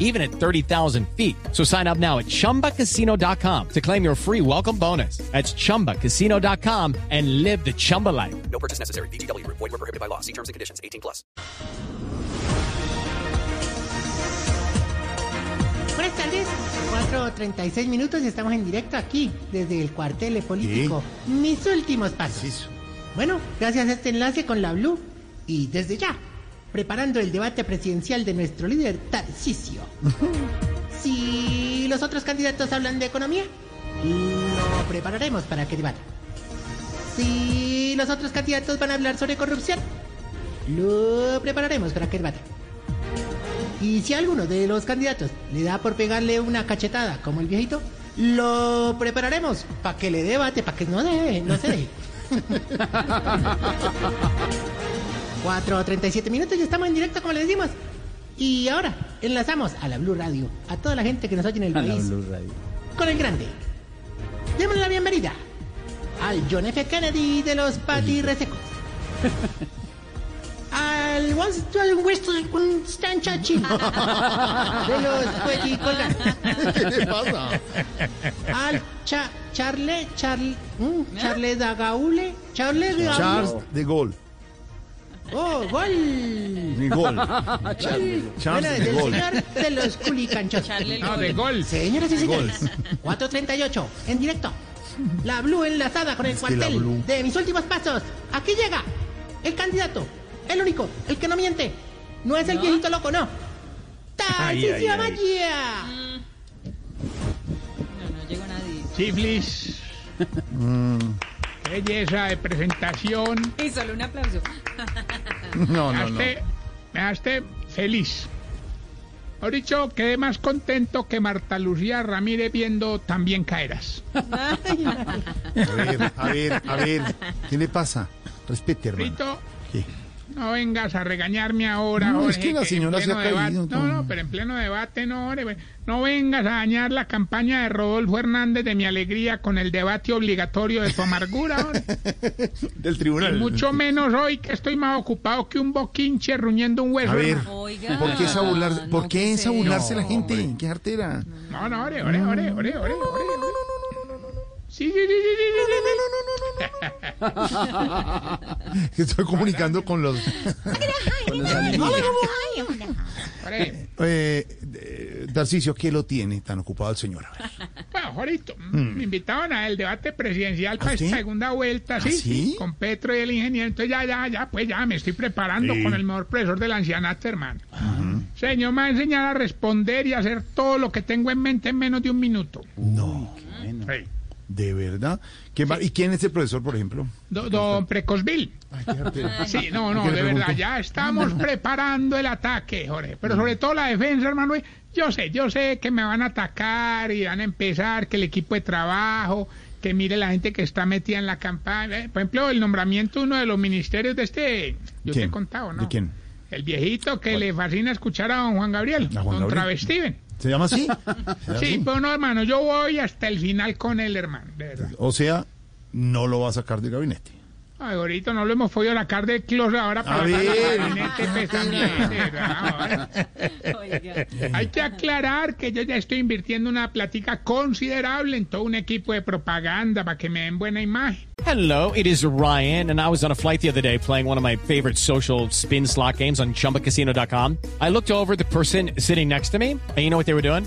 even at 30,000 feet. So sign up now at chumbacasino.com to claim your free welcome bonus. That's chumbacasino.com and live the Chumba life. No purchase necessary. BGW. Void were prohibited by law. See terms and conditions. 18 plus. Buenas tardes, 4.36 minutos y estamos en directo aquí, desde el cuartel político. Mis últimos pasos. Bueno, gracias a este enlace con la Blue y desde ya, preparando el debate presidencial de nuestro líder Tarcisio. si los otros candidatos hablan de economía, lo prepararemos para que debatan. Si los otros candidatos van a hablar sobre corrupción, lo prepararemos para que debatan. Y si alguno de los candidatos le da por pegarle una cachetada como el viejito, lo prepararemos para que le debate, para que no, de, no se deje. 4.37 minutos y estamos en directo como le decimos. Y ahora enlazamos a la Blue Radio, a toda la gente que nos oye en el país. Con el grande. Démosle la bienvenida al John F. Kennedy de los Pati Resecos. al Winston Stan Chachi de los Cuelli. ¿Qué le pasa? Al cha, Charle, Charle, mm, Charle Dagaule, Charle Dagaule. Charles de Gaulle. Oh, gol. Gaulle. Bueno, Charles de del Gaulle. señor de los culicanchos. No, de gol. Señoras y señores, 4.38, en directo. La Blue enlazada con el Es cuartel de mis últimos pasos. Aquí llega el candidato, el único, el que no miente. No es el viejito loco, no. Tarcisio Maya. No, no llegó nadie. Chiflis. Mm. Belleza de presentación. Y solo un aplauso. No, Me no, no. dejaste, me dejaste feliz. Por dicho, quedé más contento que Marta Lucía Ramírez viendo También ay. A ver, a ver, a ver. ¿Qué le pasa? Respete, hermano. Rito, ¿Qué? No vengas a regañarme ahora, No, es que la señora se debate- caído, No, no, pero en pleno debate no, Jorge. No vengas a dañar la campaña de Rodolfo Hernández de mi alegría con el debate obligatorio de tu amargura, Jorge. Del tribunal. Mucho menos hoy que estoy más ocupado que un boquinche ruñendo un hueso. A ver. Oiga. ¿por qué burlar, no, ¿por qué ¿qué esa es burlarse la gente? ¿Qué artera? No, no, ore, ore, ore, ore, ore, ore. Sí, sí, sí, sí, sí, sí, Estoy comunicando con los. Ore. Eh, ¿qué lo tiene tan ocupado el señor? Bueno, Jorito, me invitaban al debate presidencial para ¿Ah, sí? esta segunda vuelta, sí, ¿Ah, sí? con Petro y el ingeniero. Entonces ya, ya, ya, pues ya me estoy preparando Sí. con el mejor profesor del ancianato, hermano. Señor, me va a enseñar a responder y a hacer todo lo que tengo en mente en menos de un minuto. No, Sí. De verdad. ¿Qué ma- ¿Y quién es el profesor, por ejemplo? Do- don Precosville. Sí, no, no, ¿Qué le de verdad, pregunto? ya estamos preparando el ataque, Jorge. Pero sobre todo la defensa, hermano. Yo sé, yo sé que me van a atacar y van a empezar, que el equipo de trabajo, que mire la gente que está metida en la campaña. Eh, Por ejemplo, el nombramiento de uno de los ministerios de este, yo te he contado, ¿no? ¿De quién? El viejito que le fascina escuchar a don Juan Gabriel, ¿A Juan don Gabriel? Travestiven. ¿Se llama así? ¿Se llama Sí, así? pero no, hermano, yo voy hasta el final con él, hermano, de verdad. O sea, no lo va a sacar del gabinete. Ay, ahorita no lo hemos podido sacar de closet ahora para. Hay que aclarar que yo ya estoy invirtiendo una plática considerable en todo un equipo de propaganda para que me den buena imagen. Hello, it is Ryan, and I was on a flight the other day playing one of my favorite social spin slot games on chumbacasino.com. I looked over at the person sitting next to me, and you know what they were doing?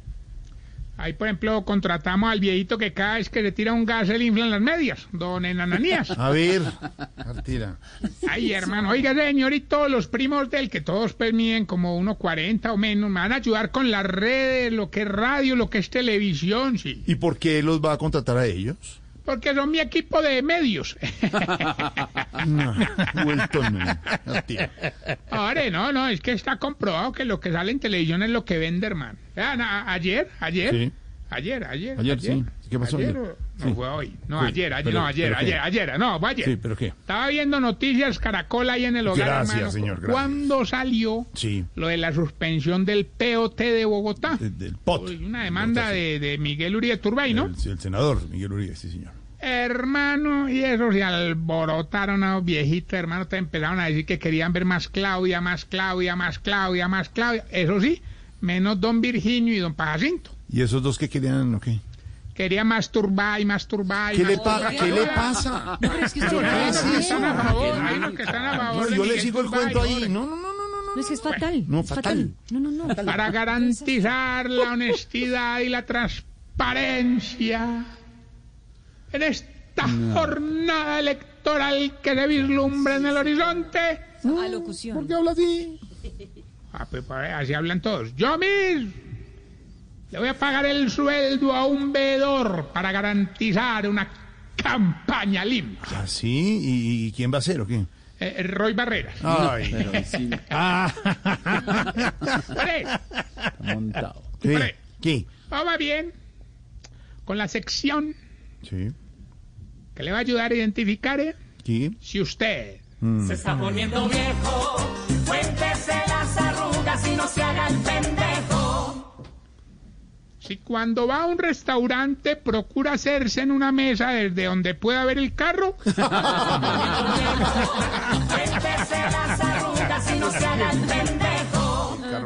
Ahí, por ejemplo, contratamos al viejito que cada vez que le tira un gas se le inflan las medias, don Enananías. A ver, artera. Ay, hermano, oiga, señor, y todos los primos del que todos pues miden como 1.40 o menos, me van a ayudar con las redes, lo que es radio, lo que es televisión, sí. ¿Y por qué los va a contratar a ellos? Porque son mi equipo de medios. No, vuelto no. No, tío. Ahora, no, no, es que está comprobado que lo que sale en televisión es lo que vende, hermano. Vean, a- ayer, ayer, Sí. ayer, ayer. Ayer, sí. ¿Qué pasó Ayer, no Sí. fue hoy. No, Sí, ayer, ayer, pero- no, ayer, ayer, ayer, no, fue ayer. Sí, pero ¿qué? Estaba viendo noticias Caracol ahí en el hogar, Gracias, hermano, señor, gracias. Cuando salió Sí. lo de la suspensión del POT de Bogotá. de- del POT. Una demanda de, de Miguel Uribe Turbay, ¿no? El, el senador Miguel Uribe, sí, señor. Hermano, y eso se alborotaron a los viejitos, hermano, te empezaron a decir que querían ver más Claudia, más Claudia, más Claudia, más Claudia. Eso sí, menos don Virginio y don Pajacinto. ¿Y esos dos que querían o qué? Quería más Turbay, más Turbay. ¿Qué le, pa-. ¿qué le pasa? No, pero es que usted no están a favor, hay unos que están a favor No, de yo le sigo el cuento ahí. No, no, no, no, no. No, es que es fatal. No, es fatal. No, no, no. Para garantizar la honestidad y la transparencia en esta jornada electoral que se vislumbra en el horizonte. Alocución. ¿Por qué habla así? Ah, pues, pues, así hablan todos. Yo mismo le voy a pagar el sueldo a un veedor para garantizar una campaña limpia. ¿Ah, sí? ¿Y, y quién va a ser o qué? Eh, Roy Barreras. Ay. Ah. Hombre, ¿Qué? Hombre. ¿Qué? todo va bien con la sección Sí. Que le va a ayudar a identificar eh, si usted Se está poniendo viejo, cuéntese las arrugas y no se haga el pendejo. Si cuando va a un restaurante procura hacerse en una mesa desde donde pueda ver el carro, Cuéntese las arrugas y no se haga el pendejo.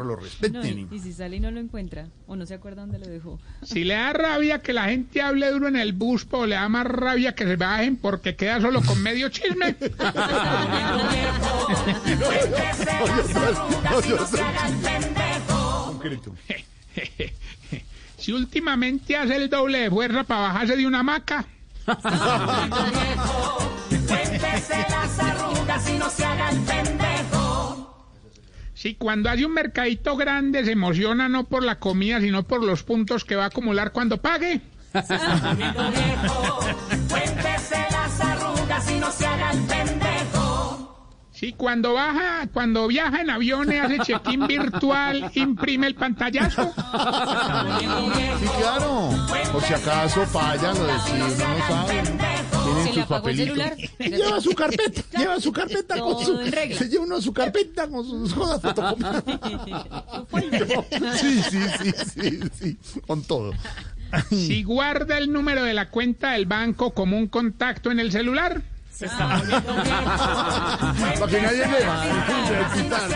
Lo No, respeten. y, y si sale y no lo encuentra, o no se acuerda dónde lo dejó. si le da rabia que la gente hable duro en el bus, o le da más rabia que se bajen porque queda solo con medio chisme. Si últimamente hace el doble de fuerza para bajarse de una hamaca, Cuéntese las arrugas y no se haga el pendejo. Si cuando hace un mercadito grande se emociona no por la comida, sino por los puntos que va a acumular cuando pague. Cuéntese las arrugas y no se haga el pendejo. Si cuando baja, cuando viaja en aviones hace check-in virtual, imprime el pantallazo. Sí, claro. Por si acaso fallan, lo de si uno no sabe. Tienen Se le apagó el papelitos. celular. Lleva su carpeta, lleva su carpeta con su. en regla. Se lleva uno su carpeta con sus cosas fotocopiadas. Sí, sí, sí, sí, sí. Con todo. Si guarda el número de la cuenta del banco como un contacto en el celular. Para que nadie le va a quitar.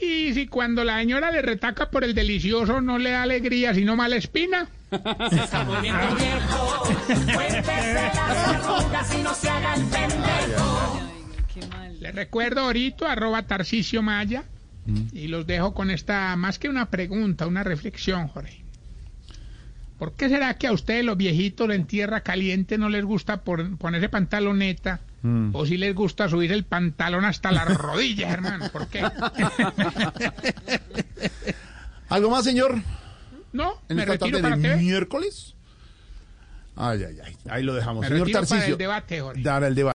Y si cuando la señora le retaca por el delicioso no le da alegría, sino mala espina. Cuéntese las arrugas y no se haga el pendejo. Qué mal. Le recuerdo ahorita, arroba Tarcicio Maya. Y los dejo con esta, más que una pregunta, una reflexión, Jorge. ¿Por qué será que a ustedes los viejitos en tierra caliente no les gusta por- ponerse pantaloneta? O si les gusta subir el pantalón hasta las rodillas, hermano. ¿Por qué? ¿Algo más, señor? No, En me esta retiro tarde para de miércoles. Ay, ay, ay. Ahí lo dejamos. Me señor retiro para Tarcicio. el debate, Jorge. Dar el debate.